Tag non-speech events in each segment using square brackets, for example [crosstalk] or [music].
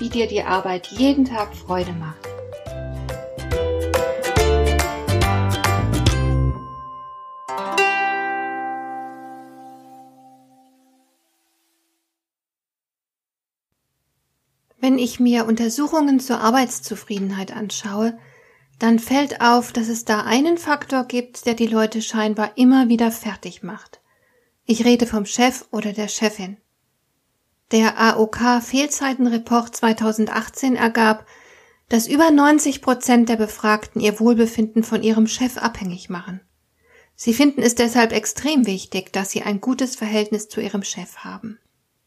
wie dir die Arbeit jeden Tag Freude macht. Wenn ich mir Untersuchungen zur Arbeitszufriedenheit anschaue, dann fällt auf, dass es da einen Faktor gibt, der die Leute scheinbar immer wieder fertig macht. Ich rede vom Chef oder der Chefin. Der AOK Fehlzeitenreport 2018 ergab, dass über 90 Prozent der Befragten ihr Wohlbefinden von ihrem Chef abhängig machen. Sie finden es deshalb extrem wichtig, dass sie ein gutes Verhältnis zu ihrem Chef haben.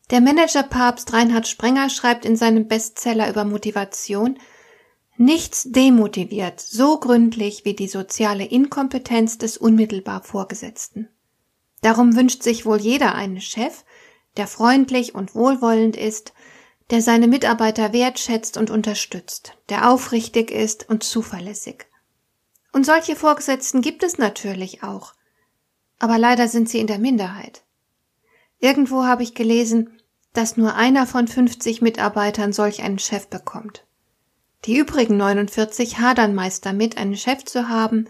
Der Managerpapst Reinhard Sprenger schreibt in seinem Bestseller über Motivation, Nichts demotiviert so gründlich wie die soziale Inkompetenz des unmittelbar Vorgesetzten. Darum wünscht sich wohl jeder einen Chef, der freundlich und wohlwollend ist, der seine Mitarbeiter wertschätzt und unterstützt, der aufrichtig ist und zuverlässig. Und solche Vorgesetzten gibt es natürlich auch. Aber leider sind sie in der Minderheit. Irgendwo habe ich gelesen, dass nur einer von 50 Mitarbeitern solch einen Chef bekommt. Die übrigen 49 hadern meist damit, einen Chef zu haben,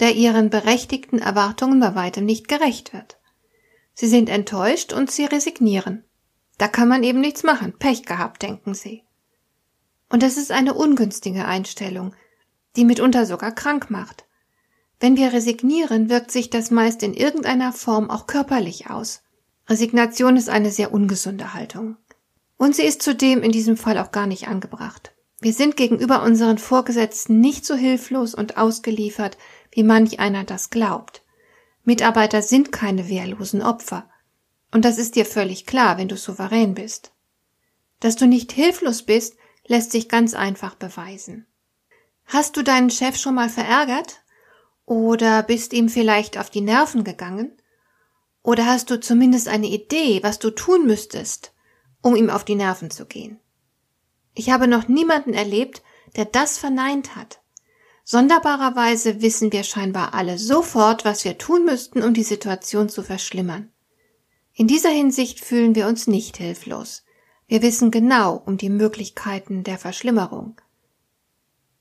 der ihren berechtigten Erwartungen bei weitem nicht gerecht wird. Sie sind enttäuscht und sie resignieren. Da kann man eben nichts machen. Pech gehabt, denken sie. Und das ist eine ungünstige Einstellung, die mitunter sogar krank macht. Wenn wir resignieren, wirkt sich das meist in irgendeiner Form auch körperlich aus. Resignation ist eine sehr ungesunde Haltung. Und sie ist zudem in diesem Fall auch gar nicht angebracht. Wir sind gegenüber unseren Vorgesetzten nicht so hilflos und ausgeliefert, wie manch einer das glaubt. Mitarbeiter sind keine wehrlosen Opfer. Und das ist dir völlig klar, wenn du souverän bist. Dass du nicht hilflos bist, lässt sich ganz einfach beweisen. Hast du deinen Chef schon mal verärgert? Oder bist ihm vielleicht auf die Nerven gegangen? Oder hast du zumindest eine Idee, was du tun müsstest, um ihm auf die Nerven zu gehen? Ich habe noch niemanden erlebt, der das verneint hat. Sonderbarerweise wissen wir scheinbar alle sofort, was wir tun müssten, um die Situation zu verschlimmern. In dieser Hinsicht fühlen wir uns nicht hilflos. Wir wissen genau um die Möglichkeiten der Verschlimmerung.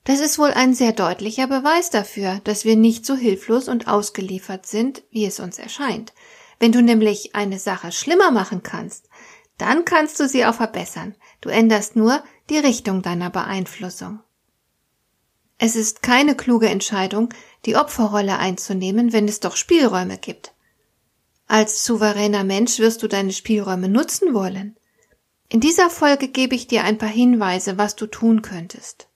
Das ist wohl ein sehr deutlicher Beweis dafür, dass wir nicht so hilflos und ausgeliefert sind, wie es uns erscheint. Wenn du nämlich eine Sache schlimmer machen kannst, dann kannst du sie auch verbessern. Du änderst nur die Richtung deiner Beeinflussung. Es ist keine kluge Entscheidung, die Opferrolle einzunehmen, wenn es doch Spielräume gibt. Als souveräner Mensch wirst du deine Spielräume nutzen wollen. In dieser Folge gebe ich dir ein paar Hinweise, was du tun könntest.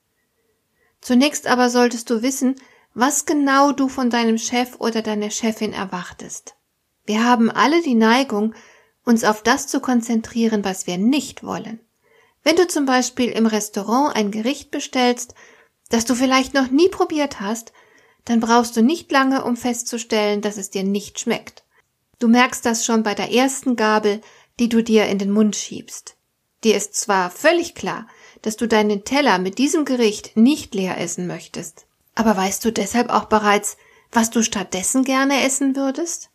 Zunächst aber solltest du wissen, was genau du von deinem Chef oder deiner Chefin erwartest. Wir haben alle die Neigung, uns auf das zu konzentrieren, was wir nicht wollen. Wenn du zum Beispiel im Restaurant ein Gericht bestellst, das du vielleicht noch nie probiert hast, dann brauchst du nicht lange, um festzustellen, dass es dir nicht schmeckt. Du merkst das schon bei der ersten Gabel, die du dir in den Mund schiebst. Dir ist zwar völlig klar, dass du deinen Teller mit diesem Gericht nicht leer essen möchtest, aber weißt du deshalb auch bereits, was du stattdessen gerne essen würdest?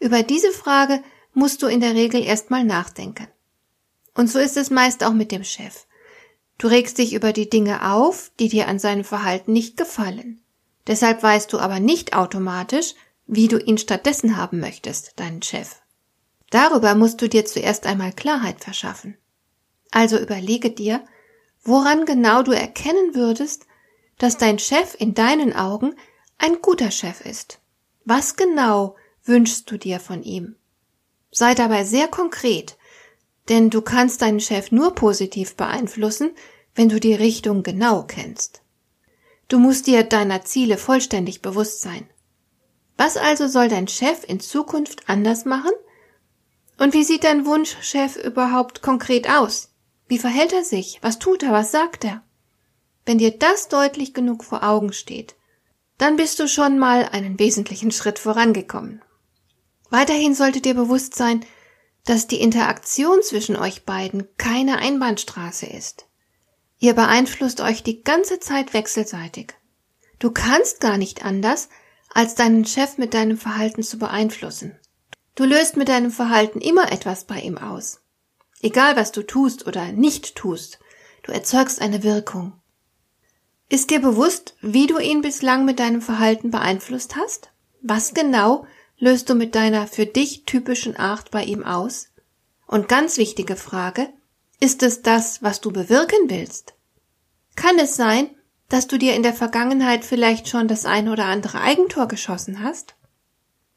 Über diese Frage musst du in der Regel erstmal nachdenken. Und so ist es meist auch mit dem Chef. Du regst dich über die Dinge auf, die dir an seinem Verhalten nicht gefallen. Deshalb weißt du aber nicht automatisch, wie du ihn stattdessen haben möchtest, deinen Chef. Darüber musst du dir zuerst einmal Klarheit verschaffen. Also überlege dir, woran genau du erkennen würdest, dass dein Chef in deinen Augen ein guter Chef ist. Was genau wünschst du dir von ihm? Sei dabei sehr konkret denn du kannst deinen Chef nur positiv beeinflussen, wenn du die Richtung genau kennst. Du musst dir deiner Ziele vollständig bewusst sein. Was also soll dein Chef in Zukunft anders machen? Und wie sieht dein Wunschchef überhaupt konkret aus? Wie verhält er sich? Was tut er? Was sagt er? Wenn dir das deutlich genug vor Augen steht, dann bist du schon mal einen wesentlichen Schritt vorangekommen. Weiterhin sollte dir bewusst sein, dass die Interaktion zwischen euch beiden keine Einbahnstraße ist. Ihr beeinflusst euch die ganze Zeit wechselseitig. Du kannst gar nicht anders, als deinen Chef mit deinem Verhalten zu beeinflussen. Du löst mit deinem Verhalten immer etwas bei ihm aus. Egal was du tust oder nicht tust, du erzeugst eine Wirkung. Ist dir bewusst, wie du ihn bislang mit deinem Verhalten beeinflusst hast? Was genau löst du mit deiner für dich typischen Art bei ihm aus? Und ganz wichtige Frage, ist es das, was du bewirken willst? Kann es sein, dass du dir in der Vergangenheit vielleicht schon das eine oder andere Eigentor geschossen hast?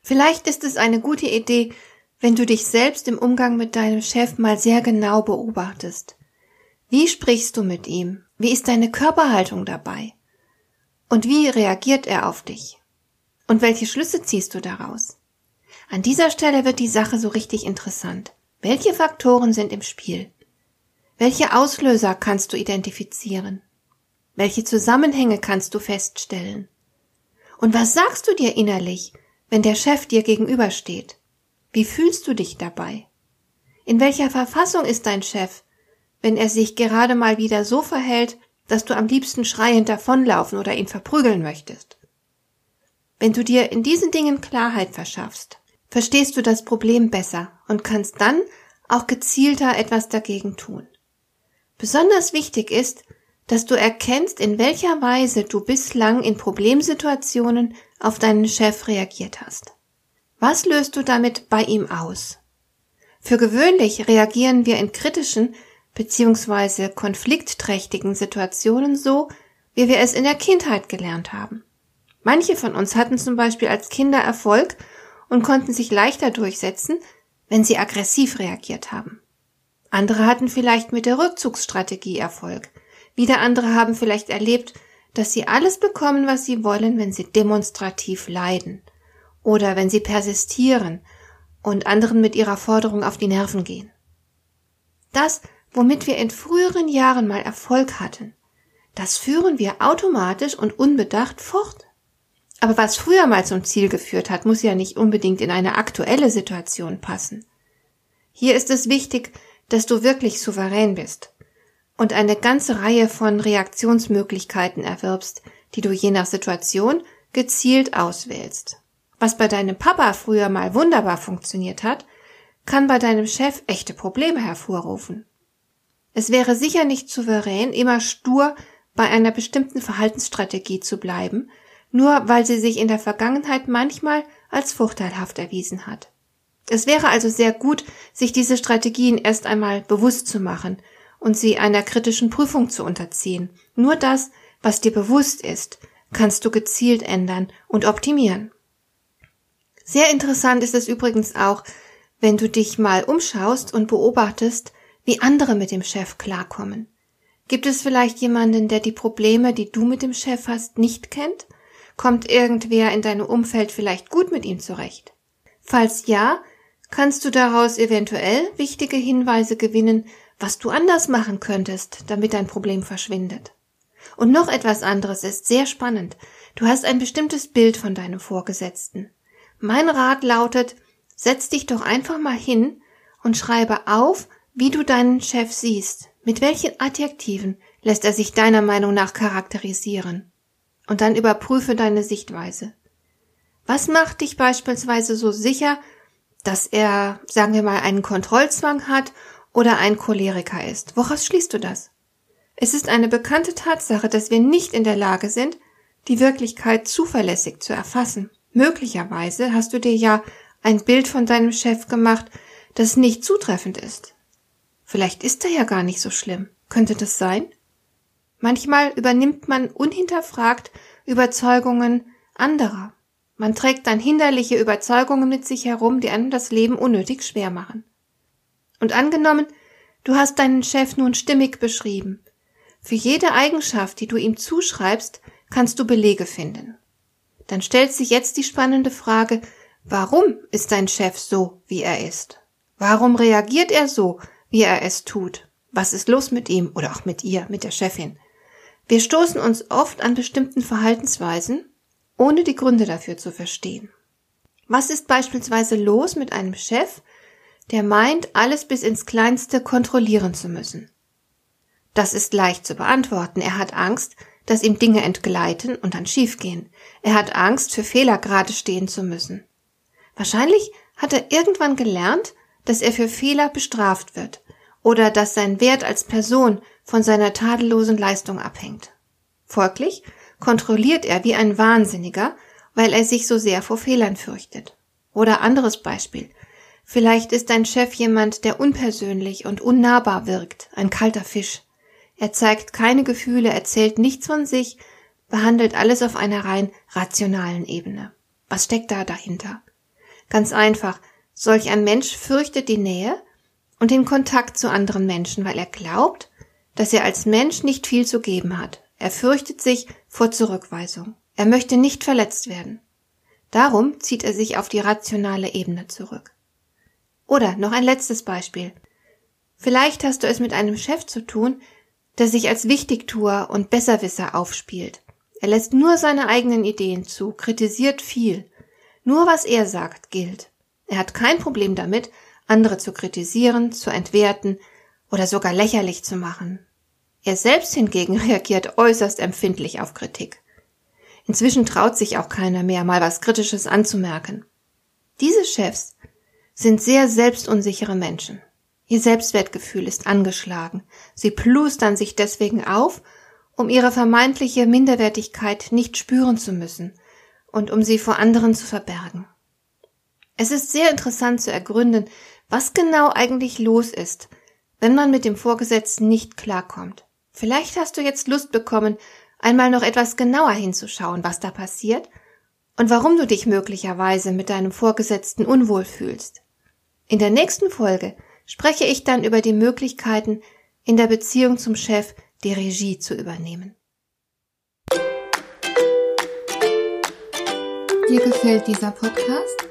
Vielleicht ist es eine gute Idee, wenn du dich selbst im Umgang mit deinem Chef mal sehr genau beobachtest. Wie sprichst du mit ihm? Wie ist deine Körperhaltung dabei? Und wie reagiert er auf dich? Und welche Schlüsse ziehst du daraus? An dieser Stelle wird die Sache so richtig interessant. Welche Faktoren sind im Spiel? Welche Auslöser kannst du identifizieren? Welche Zusammenhänge kannst du feststellen? Und was sagst du dir innerlich, wenn der Chef dir gegenübersteht? Wie fühlst du dich dabei? In welcher Verfassung ist dein Chef, wenn er sich gerade mal wieder so verhält, dass du am liebsten schreiend davonlaufen oder ihn verprügeln möchtest? Wenn du dir in diesen Dingen Klarheit verschaffst, verstehst du das Problem besser und kannst dann auch gezielter etwas dagegen tun. Besonders wichtig ist, dass du erkennst, in welcher Weise du bislang in Problemsituationen auf deinen Chef reagiert hast. Was löst du damit bei ihm aus? Für gewöhnlich reagieren wir in kritischen bzw. konfliktträchtigen Situationen so, wie wir es in der Kindheit gelernt haben. Manche von uns hatten zum Beispiel als Kinder Erfolg und konnten sich leichter durchsetzen, wenn sie aggressiv reagiert haben. Andere hatten vielleicht mit der Rückzugsstrategie Erfolg. Wieder andere haben vielleicht erlebt, dass sie alles bekommen, was sie wollen, wenn sie demonstrativ leiden oder wenn sie persistieren und anderen mit ihrer Forderung auf die Nerven gehen. Das, womit wir in früheren Jahren mal Erfolg hatten, das führen wir automatisch und unbedacht fort. Aber was früher mal zum Ziel geführt hat, muss ja nicht unbedingt in eine aktuelle Situation passen. Hier ist es wichtig, dass du wirklich souverän bist und eine ganze Reihe von Reaktionsmöglichkeiten erwirbst, die du je nach Situation gezielt auswählst. Was bei deinem Papa früher mal wunderbar funktioniert hat, kann bei deinem Chef echte Probleme hervorrufen. Es wäre sicher nicht souverän, immer stur bei einer bestimmten Verhaltensstrategie zu bleiben, nur weil sie sich in der Vergangenheit manchmal als vorteilhaft erwiesen hat. Es wäre also sehr gut, sich diese Strategien erst einmal bewusst zu machen und sie einer kritischen Prüfung zu unterziehen. Nur das, was dir bewusst ist, kannst du gezielt ändern und optimieren. Sehr interessant ist es übrigens auch, wenn du dich mal umschaust und beobachtest, wie andere mit dem Chef klarkommen. Gibt es vielleicht jemanden, der die Probleme, die du mit dem Chef hast, nicht kennt? Kommt irgendwer in deinem Umfeld vielleicht gut mit ihm zurecht? Falls ja, kannst du daraus eventuell wichtige Hinweise gewinnen, was du anders machen könntest, damit dein Problem verschwindet. Und noch etwas anderes ist sehr spannend. Du hast ein bestimmtes Bild von deinem Vorgesetzten. Mein Rat lautet, setz dich doch einfach mal hin und schreibe auf, wie du deinen Chef siehst. Mit welchen Adjektiven lässt er sich deiner Meinung nach charakterisieren? Und dann überprüfe deine Sichtweise. Was macht dich beispielsweise so sicher, dass er, sagen wir mal, einen Kontrollzwang hat oder ein Choleriker ist. Woraus schließt du das? Es ist eine bekannte Tatsache, dass wir nicht in der Lage sind, die Wirklichkeit zuverlässig zu erfassen. Möglicherweise hast du dir ja ein Bild von deinem Chef gemacht, das nicht zutreffend ist. Vielleicht ist er ja gar nicht so schlimm. Könnte das sein? Manchmal übernimmt man unhinterfragt Überzeugungen anderer. Man trägt dann hinderliche Überzeugungen mit sich herum, die einem das Leben unnötig schwer machen. Und angenommen, du hast deinen Chef nun stimmig beschrieben. Für jede Eigenschaft, die du ihm zuschreibst, kannst du Belege finden. Dann stellt sich jetzt die spannende Frage, warum ist dein Chef so, wie er ist? Warum reagiert er so, wie er es tut? Was ist los mit ihm oder auch mit ihr, mit der Chefin? Wir stoßen uns oft an bestimmten Verhaltensweisen, ohne die Gründe dafür zu verstehen. Was ist beispielsweise los mit einem Chef, der meint, alles bis ins Kleinste kontrollieren zu müssen? Das ist leicht zu beantworten. Er hat Angst, dass ihm Dinge entgleiten und dann schiefgehen. Er hat Angst, für Fehler gerade stehen zu müssen. Wahrscheinlich hat er irgendwann gelernt, dass er für Fehler bestraft wird oder dass sein Wert als Person von seiner tadellosen Leistung abhängt. Folglich kontrolliert er wie ein Wahnsinniger, weil er sich so sehr vor Fehlern fürchtet. Oder anderes Beispiel. Vielleicht ist dein Chef jemand, der unpersönlich und unnahbar wirkt, ein kalter Fisch. Er zeigt keine Gefühle, erzählt nichts von sich, behandelt alles auf einer rein rationalen Ebene. Was steckt da dahinter? Ganz einfach, solch ein Mensch fürchtet die Nähe und den Kontakt zu anderen Menschen, weil er glaubt, dass er als Mensch nicht viel zu geben hat. Er fürchtet sich vor Zurückweisung. Er möchte nicht verletzt werden. Darum zieht er sich auf die rationale Ebene zurück. Oder noch ein letztes Beispiel. Vielleicht hast du es mit einem Chef zu tun, der sich als Wichtigtuer und Besserwisser aufspielt. Er lässt nur seine eigenen Ideen zu, kritisiert viel. Nur was er sagt, gilt. Er hat kein Problem damit, andere zu kritisieren, zu entwerten oder sogar lächerlich zu machen. Er selbst hingegen [laughs] reagiert äußerst empfindlich auf Kritik. Inzwischen traut sich auch keiner mehr, mal was Kritisches anzumerken. Diese Chefs sind sehr selbstunsichere Menschen. Ihr Selbstwertgefühl ist angeschlagen. Sie plustern sich deswegen auf, um ihre vermeintliche Minderwertigkeit nicht spüren zu müssen und um sie vor anderen zu verbergen. Es ist sehr interessant zu ergründen, was genau eigentlich los ist, wenn man mit dem Vorgesetzten nicht klarkommt. Vielleicht hast du jetzt Lust bekommen, einmal noch etwas genauer hinzuschauen, was da passiert und warum du dich möglicherweise mit deinem Vorgesetzten unwohl fühlst. In der nächsten Folge spreche ich dann über die Möglichkeiten, in der Beziehung zum Chef die Regie zu übernehmen. Dir gefällt dieser Podcast?